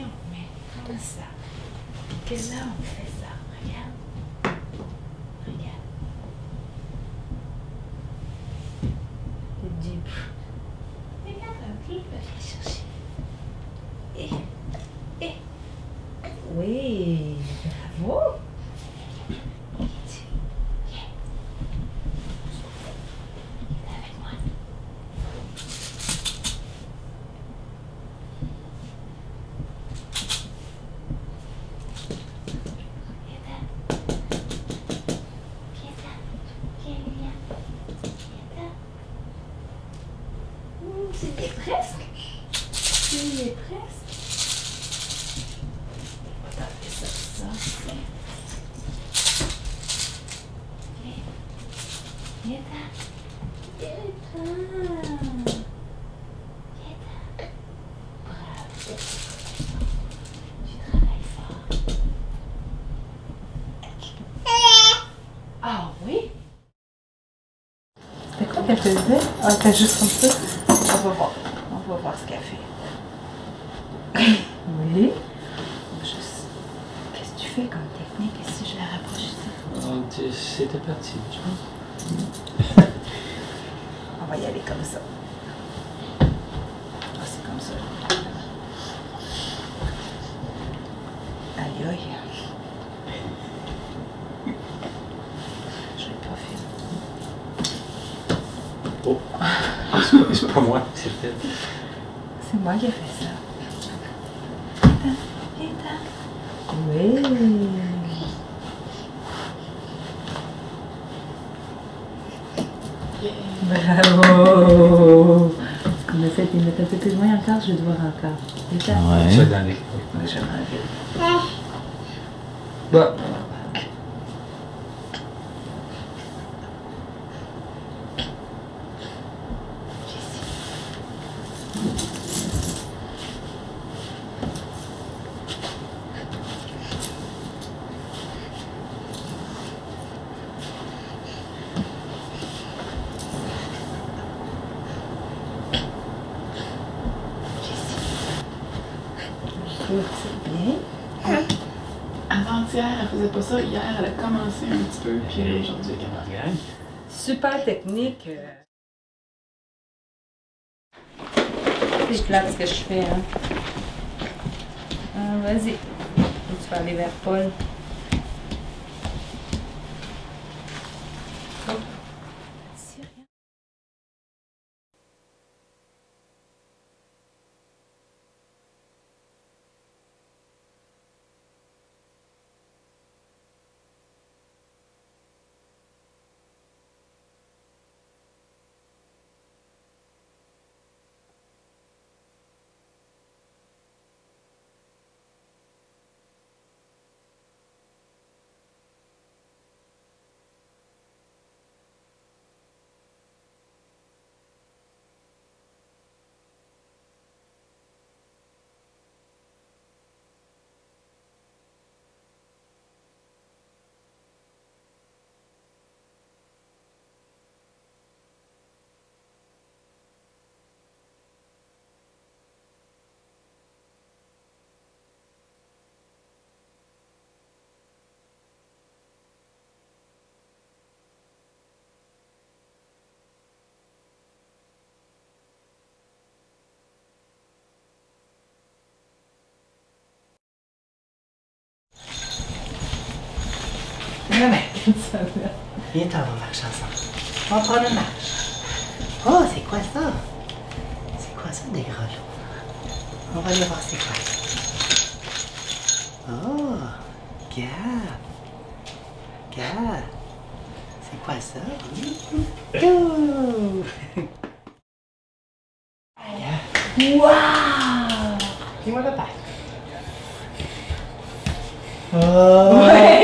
met comme ça? Que là, on fait ça? Regarde. Regarde. Du Regarde un peu, va aller chercher. Et, et. Oui, bravo. Avec moi. C'est bien presque. C'est presque. On va taper ça, ça. Viens Viens Bravo. Tu travailles fort. Ah oui? C'était quoi qu'elle faisait? Ah, t'as juste comme ça. On va voir. On va voir ce qu'elle fait. Oui. Juste. Qu'est-ce que tu fais comme technique si je la rapproche ici? Tu- C'était parti, je pense. On va y aller comme ça. Ah, c'est comme ça. Aïe aïe. Je l'ai pas fait. Oh, c'est pas- moi, c'est fait. C'est moi qui ai fait ça. Oui. Bravo. Est-ce qu'on essaie de les mettre un peu plus loin encore? Je vais te voir encore. Viens-t'en. Ça dans les... Ouais, je vais m'enlever. Bah, Avant-hier, elle faisait pas ça. Hier, elle a commencé un petit peu, puis aujourd'hui, elle est capable. Super technique. Euh. C'est plate ce que je fais, hein. Ça va. Viens-t'en, on marche ensemble. On va prendre une marche. Oh, c'est quoi ça? C'est quoi ça, des grelots? On va aller voir c'est quoi. Oh, regarde. Regarde. C'est quoi ça? Waouh! Dis-moi le pack. Oh! Ouais!